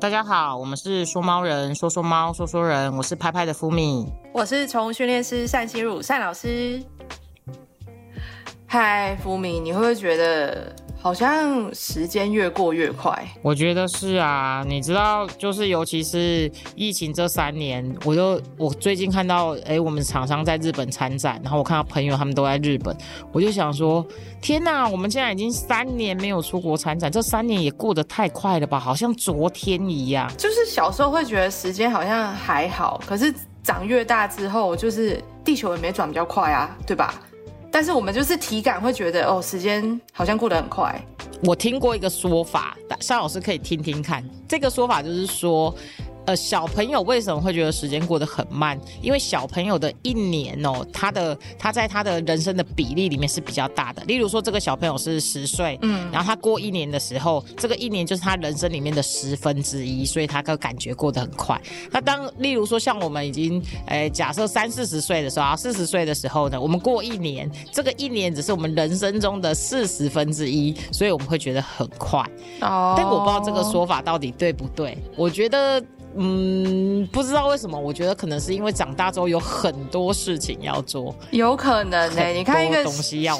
大家好，我们是说猫人，说说猫，说说人，我是拍拍的福米，我是宠物训练师单心如单老师。嗨，福米，你会不会觉得？好像时间越过越快，我觉得是啊。你知道，就是尤其是疫情这三年，我就我最近看到，哎，我们厂商在日本参展，然后我看到朋友他们都在日本，我就想说，天哪，我们现在已经三年没有出国参展，这三年也过得太快了吧？好像昨天一样。就是小时候会觉得时间好像还好，可是长越大之后，就是地球也没转比较快啊，对吧？但是我们就是体感会觉得哦，时间好像过得很快。我听过一个说法，尚老师可以听听看。这个说法就是说。呃，小朋友为什么会觉得时间过得很慢？因为小朋友的一年哦，他的他在他的人生的比例里面是比较大的。例如说，这个小朋友是十岁，嗯，然后他过一年的时候，这个一年就是他人生里面的十分之一，所以他个感觉过得很快。那当例如说，像我们已经，诶，假设三四十岁的时候啊，四十岁的时候呢，我们过一年，这个一年只是我们人生中的四十分之一，所以我们会觉得很快。哦，但我不知道这个说法到底对不对？我觉得。嗯，不知道为什么，我觉得可能是因为长大之后有很多事情要做，有可能呢。你看一个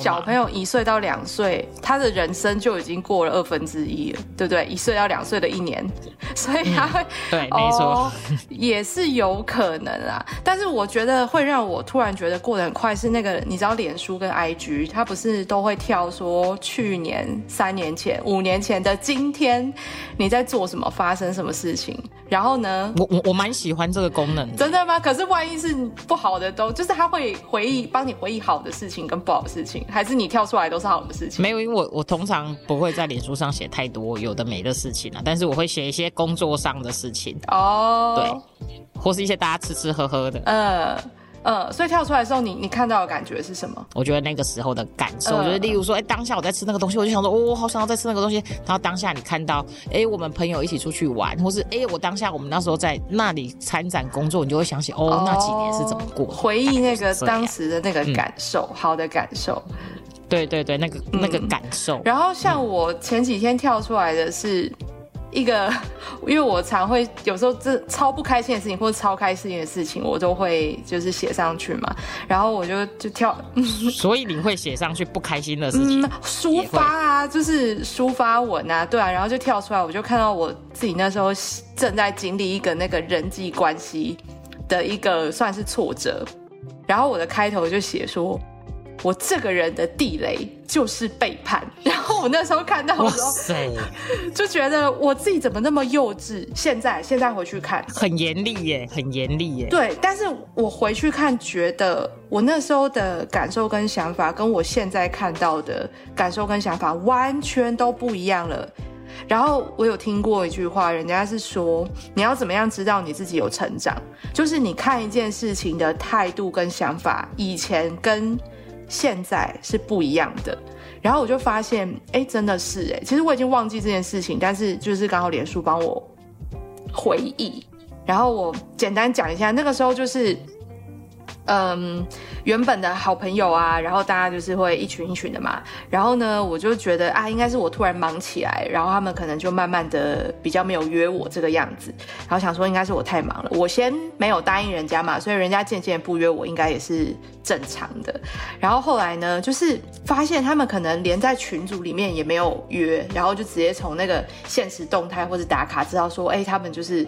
小朋友一岁到两岁，他的人生就已经过了二分之一了，对不对？一岁到两岁的一年，所以他会对，没错，也是有可能啊。但是我觉得会让我突然觉得过得很快，是那个你知道，脸书跟 IG，它不是都会跳说去年、三年前、五年前的今天你在做什么，发生什么事情，然后。呢，我我我蛮喜欢这个功能，真的吗？可是万一是不好的，都就是他会回忆，帮你回忆好的事情跟不好的事情，还是你跳出来都是好的事情？没有，因为我我通常不会在脸书上写太多有的没的事情啊，但是我会写一些工作上的事情哦，对，或是一些大家吃吃喝喝的，嗯。呃，所以跳出来的时候，你你看到的感觉是什么？我觉得那个时候的感受，就是例如说，哎，当下我在吃那个东西，我就想说，哦，我好想要再吃那个东西。然后当下你看到，哎，我们朋友一起出去玩，或是哎，我当下我们那时候在那里参展工作，你就会想起，哦，那几年是怎么过？回忆那个当时的那个感受，好的感受。对对对，那个那个感受。然后像我前几天跳出来的是。一个，因为我常会有时候这超不开心的事情或者超开心的事情，我都会就是写上去嘛。然后我就就跳，所以你会写上去不开心的事情，抒发啊，就是抒发文啊，对啊。然后就跳出来，我就看到我自己那时候正在经历一个那个人际关系的一个算是挫折。然后我的开头就写说。我这个人的地雷就是背叛，然后我那时候看到的时候，就觉得我自己怎么那么幼稚。现在现在回去看，很严厉耶，很严厉耶。对，但是我回去看，觉得我那时候的感受跟想法，跟我现在看到的感受跟想法完全都不一样了。然后我有听过一句话，人家是说，你要怎么样知道你自己有成长，就是你看一件事情的态度跟想法，以前跟。现在是不一样的，然后我就发现，哎，真的是哎，其实我已经忘记这件事情，但是就是刚好脸书帮我回忆，然后我简单讲一下，那个时候就是。嗯，原本的好朋友啊，然后大家就是会一群一群的嘛。然后呢，我就觉得啊，应该是我突然忙起来，然后他们可能就慢慢的比较没有约我这个样子。然后想说应该是我太忙了，我先没有答应人家嘛，所以人家渐渐不约我，应该也是正常的。然后后来呢，就是发现他们可能连在群组里面也没有约，然后就直接从那个现实动态或者打卡知道说，哎，他们就是。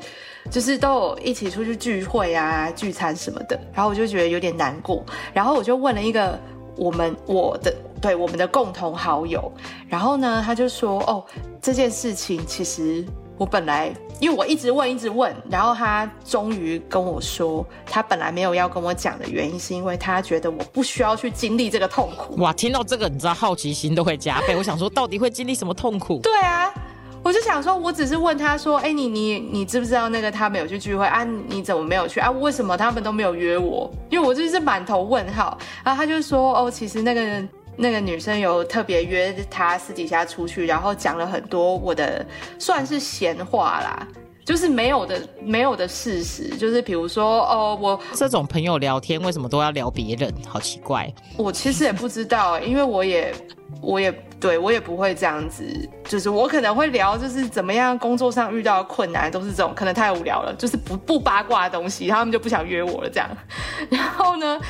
就是都有一起出去聚会啊、聚餐什么的，然后我就觉得有点难过，然后我就问了一个我们我的对我们的共同好友，然后呢，他就说哦，这件事情其实我本来因为我一直问一直问，然后他终于跟我说，他本来没有要跟我讲的原因，是因为他觉得我不需要去经历这个痛苦。哇，听到这个，你知道好奇心都会加倍。我想说，到底会经历什么痛苦？对啊。我就想说，我只是问他说：“哎，你你你知不知道那个他没有去聚会啊？你怎么没有去啊？为什么他们都没有约我？因为我就是满头问号。”然后他就说：“哦，其实那个那个女生有特别约他私底下出去，然后讲了很多我的算是闲话啦。就是没有的没有的事实，就是比如说哦，我这种朋友聊天为什么都要聊别人？好奇怪。我其实也不知道，因为我也我也对我也不会这样子，就是我可能会聊，就是怎么样工作上遇到困难，都是这种可能太无聊了，就是不不八卦的东西，他们就不想约我了这样。然后呢，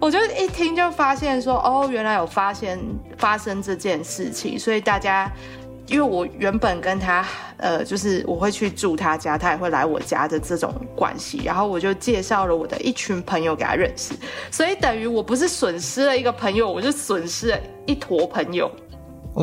我就一听就发现说，哦，原来有发现发生这件事情，所以大家。因为我原本跟他，呃，就是我会去住他家，他也会来我家的这种关系，然后我就介绍了我的一群朋友给他认识，所以等于我不是损失了一个朋友，我就损失了一坨朋友。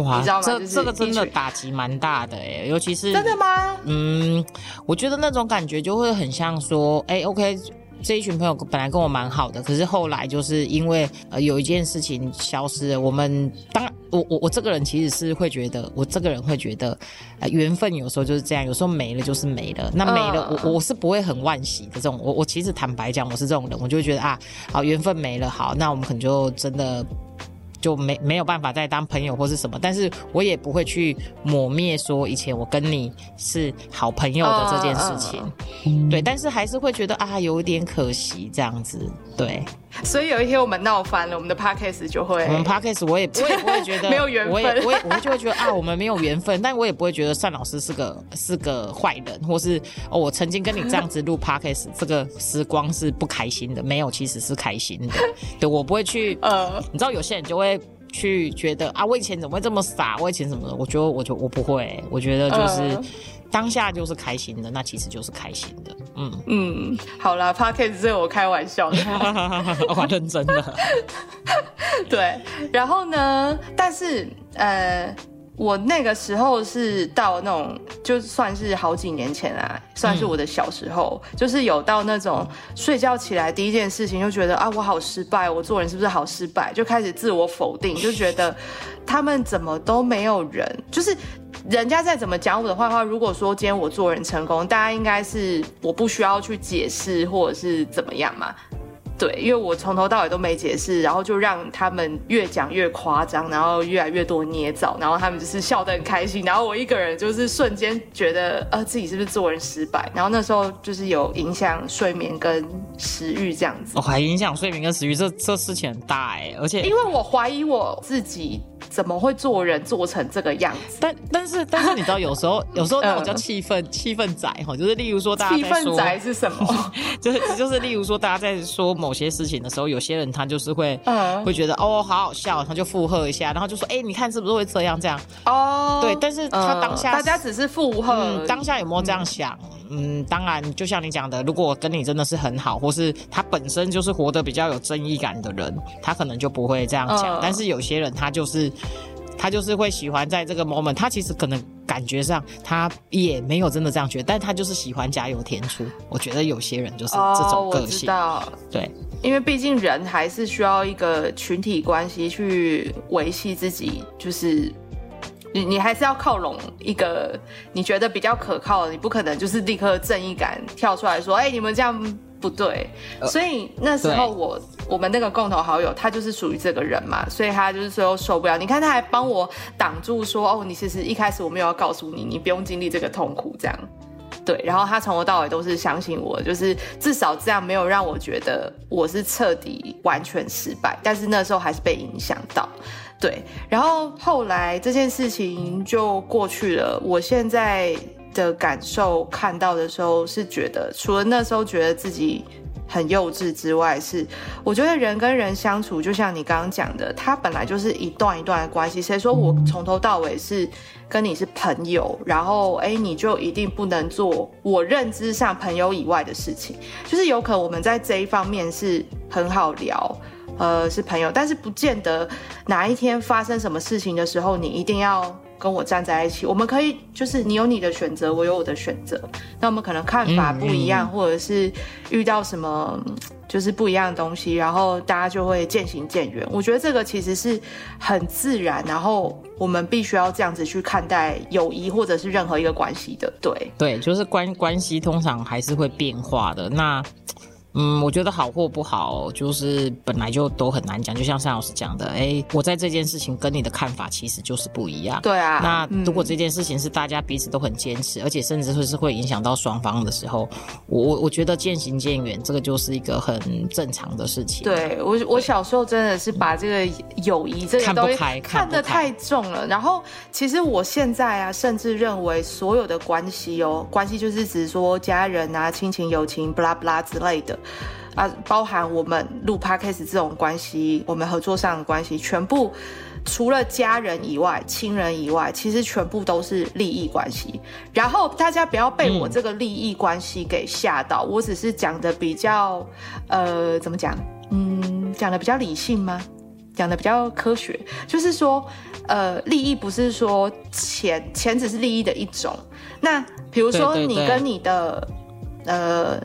哇，你知道吗？这这个真的打击蛮大的哎，尤其是真的吗？嗯，我觉得那种感觉就会很像说，哎，OK。这一群朋友本来跟我蛮好的，可是后来就是因为呃有一件事情消失了。我们当然，我我我这个人其实是会觉得，我这个人会觉得，呃，缘分有时候就是这样，有时候没了就是没了。那没了，我我是不会很惋惜的这种。我我其实坦白讲，我是这种人，我就会觉得啊，好缘分没了，好，那我们可能就真的。就没没有办法再当朋友或是什么，但是我也不会去抹灭说以前我跟你是好朋友的这件事情，对，但是还是会觉得啊有点可惜这样子，对。所以有一天我们闹翻了，我们的 podcast 就会，我们 podcast 我也我也不会觉得 没有缘分，我也我也我就会觉得啊我们没有缘分，但我也不会觉得单老师是个是个坏人，或是哦我曾经跟你这样子录 podcast 这个时光是不开心的，没有其实是开心的，对我不会去呃，你知道有些人就会去觉得啊我以前怎么会这么傻，我以前怎么，我觉得我就我不会，我觉得就是。当下就是开心的，那其实就是开心的。嗯嗯，好啦 p o c k e t 是我开玩笑的，我认真的。对，然后呢？但是呃，我那个时候是到那种，就算是好几年前啊，算是我的小时候，就是有到那种睡觉起来第一件事情就觉得啊，我好失败，我做人是不是好失败？就开始自我否定，就觉得他们怎么都没有人，就是。人家再怎么讲我的坏话，如果说今天我做人成功，大家应该是我不需要去解释或者是怎么样嘛。对，因为我从头到尾都没解释，然后就让他们越讲越夸张，然后越来越多捏造，然后他们就是笑得很开心，然后我一个人就是瞬间觉得呃自己是不是做人失败，然后那时候就是有影响睡眠跟食欲这样子。哦，还影响睡眠跟食欲，这这事情很大哎，而且因为我怀疑我自己怎么会做人做成这个样子。但但是但是你知道有时候有时候那种叫气氛气氛仔哈，就是例如说大家气氛仔是什么？就是就是例如说大家在说。某些事情的时候，有些人他就是会，会觉得哦，好好笑，他就附和一下，然后就说，哎，你看是不是会这样这样？哦，对，但是他当下大家只是附和，当下有没有这样想？嗯，当然，就像你讲的，如果跟你真的是很好，或是他本身就是活得比较有正义感的人，他可能就不会这样讲。但是有些人他就是。他就是会喜欢在这个 moment，他其实可能感觉上他也没有真的这样觉得，但他就是喜欢加油添醋。我觉得有些人就是这种个性，对，因为毕竟人还是需要一个群体关系去维系自己，就是你你还是要靠拢一个你觉得比较可靠的，你不可能就是立刻正义感跳出来说，哎，你们这样。不对，所以那时候我我们那个共同好友他就是属于这个人嘛，所以他就是最后受不了。你看他还帮我挡住说哦，你其实一开始我没有要告诉你，你不用经历这个痛苦这样。对，然后他从头到尾都是相信我，就是至少这样没有让我觉得我是彻底完全失败。但是那时候还是被影响到，对。然后后来这件事情就过去了，我现在。的感受看到的时候是觉得，除了那时候觉得自己很幼稚之外，是我觉得人跟人相处，就像你刚刚讲的，它本来就是一段一段的关系。谁说我从头到尾是跟你是朋友，然后哎，你就一定不能做我认知上朋友以外的事情？就是有可能我们在这一方面是很好聊，呃，是朋友，但是不见得哪一天发生什么事情的时候，你一定要。跟我站在一起，我们可以就是你有你的选择，我有我的选择。那我们可能看法不一样，或者是遇到什么就是不一样的东西，然后大家就会渐行渐远。我觉得这个其实是很自然，然后我们必须要这样子去看待友谊或者是任何一个关系的。对对，就是关关系通常还是会变化的。那嗯，我觉得好或不好，就是本来就都很难讲。就像单老师讲的，哎，我在这件事情跟你的看法其实就是不一样。对啊，那如果这件事情是大家彼此都很坚持，而且甚至会是会影响到双方的时候，我我我觉得渐行渐远，这个就是一个很正常的事情。对我，我小时候真的是把这个友谊这个东西看得太重了。然后，其实我现在啊，甚至认为所有的关系哦，关系就是指说家人啊、亲情、友情、不拉不拉之类的。啊，包含我们录 podcast 这种关系，我们合作上的关系，全部除了家人以外、亲人以外，其实全部都是利益关系。然后大家不要被我这个利益关系给吓到，我只是讲的比较，呃，怎么讲？嗯，讲的比较理性吗？讲的比较科学，就是说，呃，利益不是说钱，钱只是利益的一种。那比如说你跟你的，呃。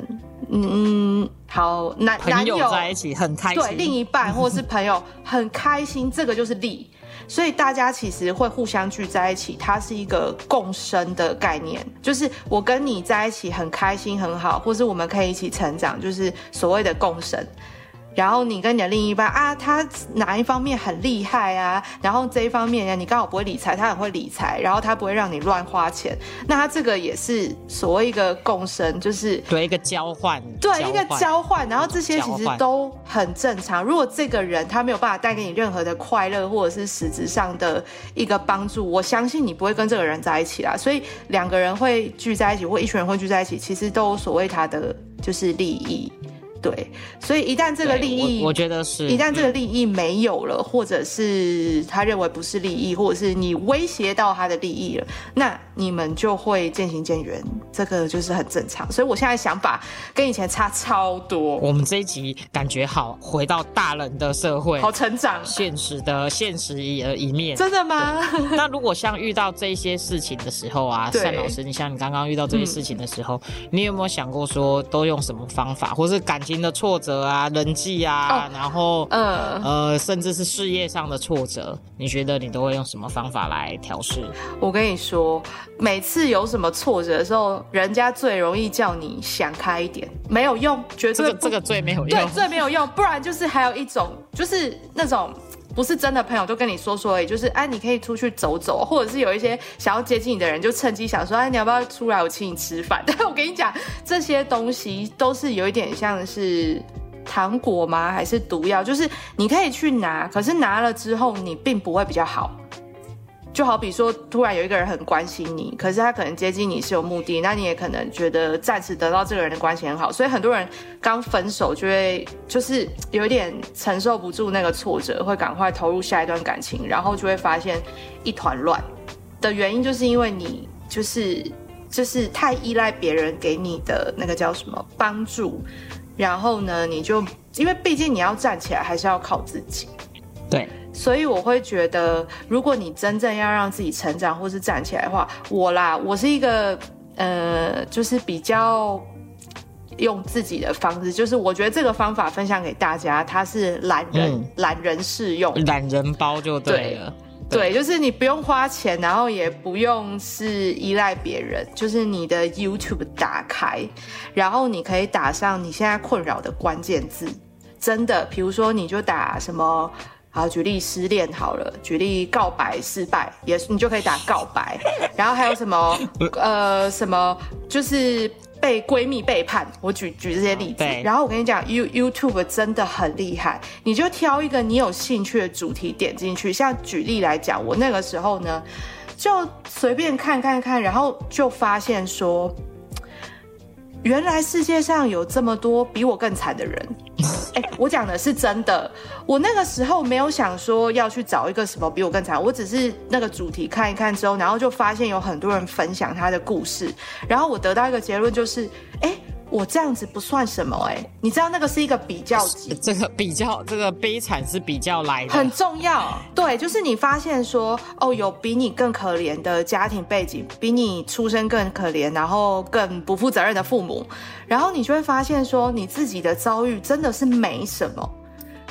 嗯，好，男男友在一起很开心，对，另一半或者是朋友 很开心，这个就是利，所以大家其实会互相聚在一起，它是一个共生的概念，就是我跟你在一起很开心很好，或是我们可以一起成长，就是所谓的共生。然后你跟你的另一半啊，他哪一方面很厉害啊？然后这一方面呢，你刚好不会理财，他很会理财，然后他不会让你乱花钱。那他这个也是所谓一个共生，就是对一个交换，对一个交换。然后这些其实都很正常。如果这个人他没有办法带给你任何的快乐，或者是实质上的一个帮助，我相信你不会跟这个人在一起啦。所以两个人会聚在一起，或一群人会聚在一起，其实都所谓他的就是利益。对，所以一旦这个利益，我觉得是，一旦这个利益没有了，或者是他认为不是利益，或者是你威胁到他的利益了，那你们就会渐行渐远，这个就是很正常。所以我现在想法跟以前差超多。我们这一集感觉好，回到大人的社会，好成长，现实的现实一一面。真的吗？那如果像遇到这些事情的时候啊，单老师，你像你刚刚遇到这些事情的时候，你有没有想过说都用什么方法，或是感？的挫折啊，人际啊，然后呃呃，甚至是事业上的挫折，你觉得你都会用什么方法来调试？我跟你说，每次有什么挫折的时候，人家最容易叫你想开一点，没有用，绝对这个最没有用，对，最没有用。不然就是还有一种，就是那种。不是真的朋友，就跟你说说，也就是哎，你可以出去走走，或者是有一些想要接近你的人，就趁机想说，哎，你要不要出来，我请你吃饭？但 我跟你讲，这些东西都是有一点像是糖果吗？还是毒药？就是你可以去拿，可是拿了之后，你并不会比较好。就好比说，突然有一个人很关心你，可是他可能接近你是有目的，那你也可能觉得暂时得到这个人的关系很好，所以很多人刚分手就会就是有一点承受不住那个挫折，会赶快投入下一段感情，然后就会发现一团乱。的原因，就是因为你就是就是太依赖别人给你的那个叫什么帮助，然后呢，你就因为毕竟你要站起来还是要靠自己，对。所以我会觉得，如果你真正要让自己成长或是站起来的话，我啦，我是一个呃，就是比较用自己的方式，就是我觉得这个方法分享给大家，它是懒人懒人适用，懒人包就对了。对，就是你不用花钱，然后也不用是依赖别人，就是你的 YouTube 打开，然后你可以打上你现在困扰的关键字，真的，比如说你就打什么。好，举例失恋好了，举例告白失败，也你就可以打告白，然后还有什么呃什么，就是被闺蜜背叛，我举举这些例子。然后我跟你讲，You YouTube 真的很厉害，你就挑一个你有兴趣的主题点进去。像举例来讲，我那个时候呢，就随便看看看，然后就发现说。原来世界上有这么多比我更惨的人，我讲的是真的。我那个时候没有想说要去找一个什么比我更惨，我只是那个主题看一看之后，然后就发现有很多人分享他的故事，然后我得到一个结论就是，哎。我这样子不算什么哎，你知道那个是一个比较级，这个比较这个悲惨是比较来的，很重要。对，就是你发现说，哦，有比你更可怜的家庭背景，比你出生更可怜，然后更不负责任的父母，然后你就会发现说，你自己的遭遇真的是没什么。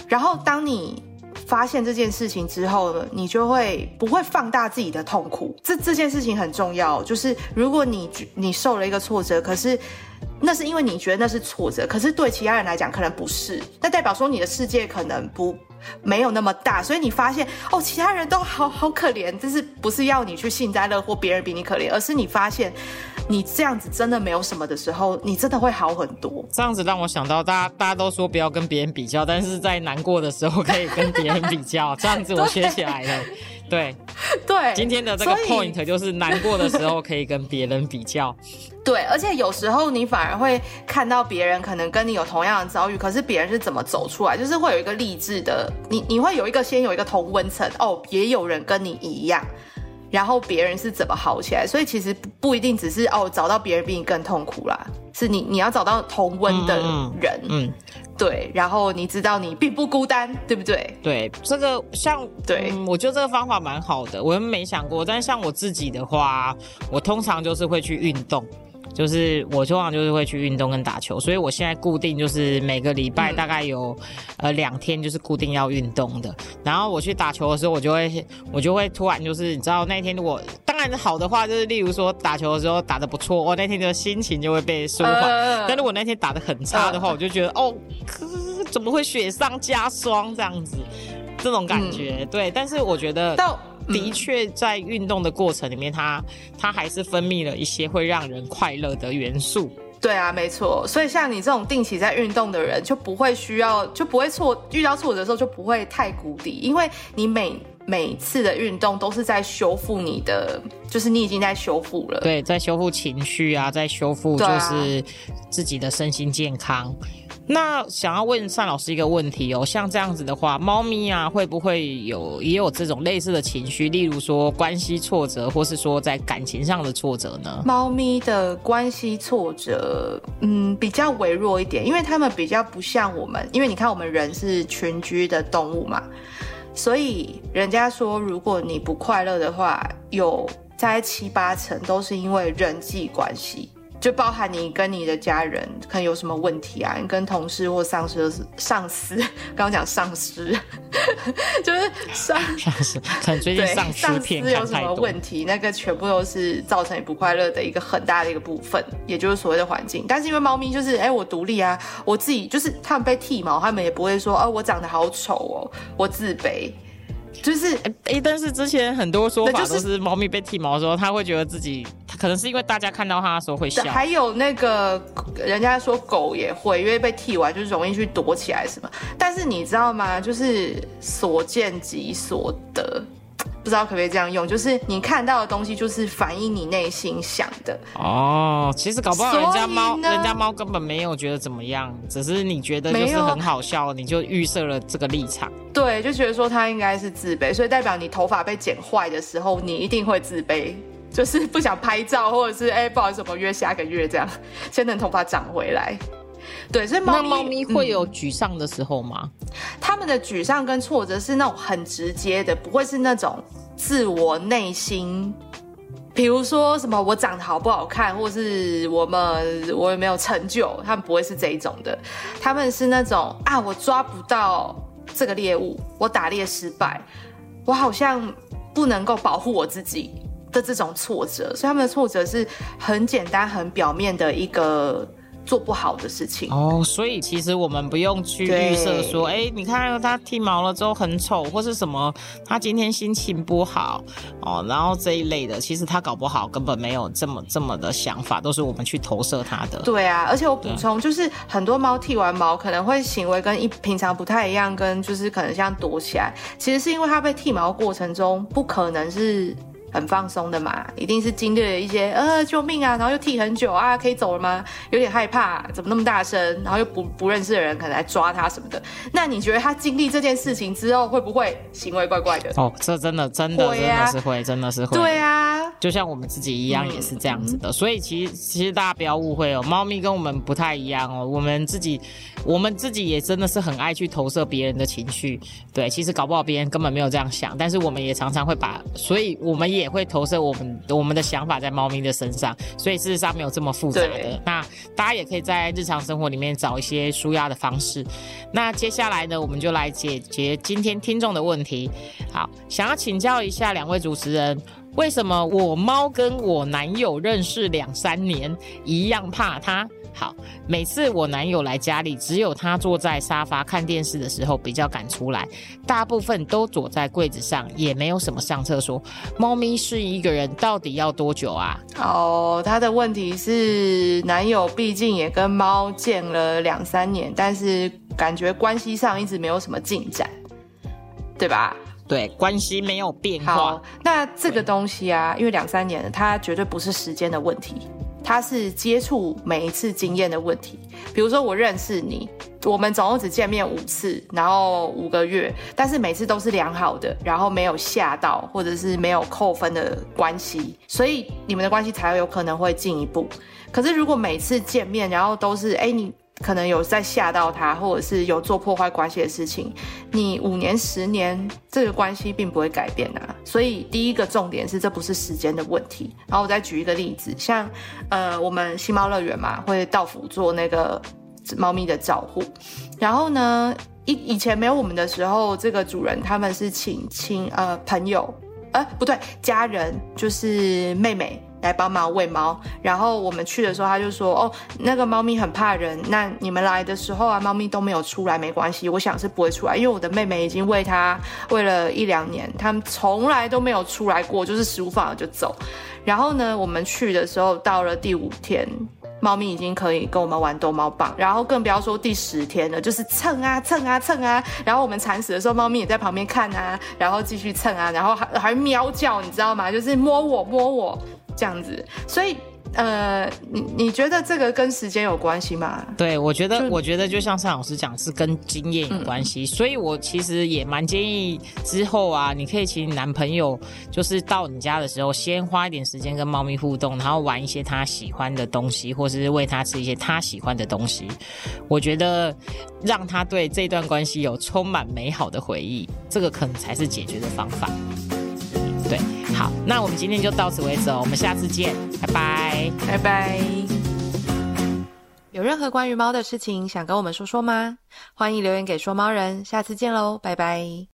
然后当你发现这件事情之后呢，你就会不会放大自己的痛苦。这这件事情很重要，就是如果你你受了一个挫折，可是。那是因为你觉得那是挫折，可是对其他人来讲可能不是，那代表说你的世界可能不没有那么大，所以你发现哦，其他人都好好可怜，但是不是要你去幸灾乐祸，别人比你可怜，而是你发现你这样子真的没有什么的时候，你真的会好很多。这样子让我想到，大家大家都说不要跟别人比较，但是在难过的时候可以跟别人比较，这样子我学起来了。对。对，今天的这个 point 就是难过的时候可以跟别人比较。对，而且有时候你反而会看到别人可能跟你有同样的遭遇，可是别人是怎么走出来，就是会有一个励志的，你你会有一个先有一个同温层哦，也有人跟你一样，然后别人是怎么好起来，所以其实不一定只是哦找到别人比你更痛苦啦，是你你要找到同温的人，嗯。对，然后你知道你并不孤单，对不对？对，这个像对，我觉得这个方法蛮好的，我没想过。但像我自己的话，我通常就是会去运动。就是我通常就是会去运动跟打球，所以我现在固定就是每个礼拜大概有呃两天就是固定要运动的。然后我去打球的时候，我就会我就会突然就是你知道那天如果当然好的话，就是例如说打球的时候打的不错，我那天的心情就会被舒缓。但如果那天打的很差的话，我就觉得哦，怎么会雪上加霜这样子？这种感觉对，但是我觉得。的确，在运动的过程里面，它它还是分泌了一些会让人快乐的元素。对啊，没错。所以像你这种定期在运动的人，就不会需要，就不会挫遇到挫折的时候就不会太谷底，因为你每每次的运动都是在修复你的，就是你已经在修复了。对，在修复情绪啊，在修复就是自己的身心健康。那想要问单老师一个问题哦，像这样子的话，猫咪啊会不会有也有这种类似的情绪？例如说关系挫折，或是说在感情上的挫折呢？猫咪的关系挫折，嗯，比较微弱一点，因为它们比较不像我们，因为你看我们人是群居的动物嘛，所以人家说如果你不快乐的话，有在七八成都是因为人际关系。就包含你跟你的家人可能有什么问题啊？你跟同事或上司、上司，刚刚讲上司，就是上上司，可能最近上司有什么问题，那个全部都是造成你不快乐的一个很大的一个部分，也就是所谓的环境。但是因为猫咪就是，哎，我独立啊，我自己就是它们被剃毛，他们也不会说，哦，我长得好丑哦，我自卑。就是哎，但是之前很多说法都是猫咪被剃毛的时候，它会觉得自己，可能是因为大家看到它的时候会笑。还有那个人家说狗也会，因为被剃完就是容易去躲起来什么。但是你知道吗？就是所见即所得。不知道可不可以这样用？就是你看到的东西，就是反映你内心想的。哦，其实搞不好人家猫，人家猫根本没有觉得怎么样，只是你觉得就是很好笑，你就预设了这个立场。对，就觉得说它应该是自卑，所以代表你头发被剪坏的时候，你一定会自卑，就是不想拍照，或者是哎，不好意思，我们约下个月这样，先等头发长回来。对，所以猫猫咪会有沮丧的时候吗？他们的沮丧跟挫折是那种很直接的，不会是那种自我内心，比如说什么我长得好不好看，或是我们我有没有成就，他们不会是这一种的。他们是那种啊，我抓不到这个猎物，我打猎失败，我好像不能够保护我自己的这种挫折。所以他们的挫折是很简单、很表面的一个。做不好的事情哦，所以其实我们不用去预设说，哎，你看他剃毛了之后很丑，或是什么，他今天心情不好哦，然后这一类的，其实他搞不好根本没有这么这么的想法，都是我们去投射他的。对啊，而且我补充，就是很多猫剃完毛可能会行为跟一平常不太一样，跟就是可能像躲起来，其实是因为它被剃毛过程中不可能是。很放松的嘛，一定是经历了一些呃救命啊，然后又踢很久啊，可以走了吗？有点害怕，怎么那么大声？然后又不不认识的人可能来抓他什么的。那你觉得他经历这件事情之后，会不会行为怪怪的？哦，这真的真的真的是会，真的是会。对啊，就像我们自己一样，也是这样子的。所以其实其实大家不要误会哦，猫咪跟我们不太一样哦。我们自己我们自己也真的是很爱去投射别人的情绪。对，其实搞不好别人根本没有这样想，但是我们也常常会把，所以我们也。也会投射我们我们的想法在猫咪的身上，所以事实上没有这么复杂的。那大家也可以在日常生活里面找一些舒压的方式。那接下来呢，我们就来解决今天听众的问题。好，想要请教一下两位主持人，为什么我猫跟我男友认识两三年一样怕它？好，每次我男友来家里，只有他坐在沙发看电视的时候比较敢出来，大部分都躲在柜子上，也没有什么上厕所。猫咪适应一个人到底要多久啊？哦，他的问题是男友毕竟也跟猫见了两三年，但是感觉关系上一直没有什么进展，对吧？对，关系没有变化好。，那这个东西啊，因为两三年了，它绝对不是时间的问题，他是接触每一次经验的问题。比如说，我认识你，我们总共只见面五次，然后五个月，但是每次都是良好的，然后没有吓到或者是没有扣分的关系，所以你们的关系才有可能会进一步。可是如果每次见面，然后都是哎你。可能有在吓到他，或者是有做破坏关系的事情，你五年、十年这个关系并不会改变啊。所以第一个重点是，这不是时间的问题。然后我再举一个例子，像呃，我们新猫乐园嘛，会到府做那个猫咪的照护。然后呢，以以前没有我们的时候，这个主人他们是请亲呃朋友，呃不对，家人就是妹妹。来帮忙喂猫，然后我们去的时候，他就说：“哦，那个猫咪很怕人，那你们来的时候啊，猫咪都没有出来，没关系，我想是不会出来，因为我的妹妹已经喂它喂了一两年，它们从来都没有出来过，就是食物放了就走。然后呢，我们去的时候到了第五天，猫咪已经可以跟我们玩逗猫棒，然后更不要说第十天了，就是蹭啊蹭啊蹭啊。然后我们铲屎的时候，猫咪也在旁边看啊，然后继续蹭啊，然后还还喵叫，你知道吗？就是摸我摸我这样子。所以呃，你你觉得这个跟时间有关系吗？对，我觉得，我觉得就像尚老师讲，是跟经验有关系，所以我其实也蛮建议之后啊，你可以请你男朋友，就是到你家的时候，先花一点时间跟猫咪互动，然后玩一些他喜欢的东西，或是喂他吃一些他喜欢的东西。我觉得让他对这段关系有充满美好的回忆，这个可能才是解决的方法。对，好，那我们今天就到此为止哦，我们下次见，拜拜。拜拜。有任何关于猫的事情想跟我们说说吗？欢迎留言给说猫人，下次见喽，拜拜。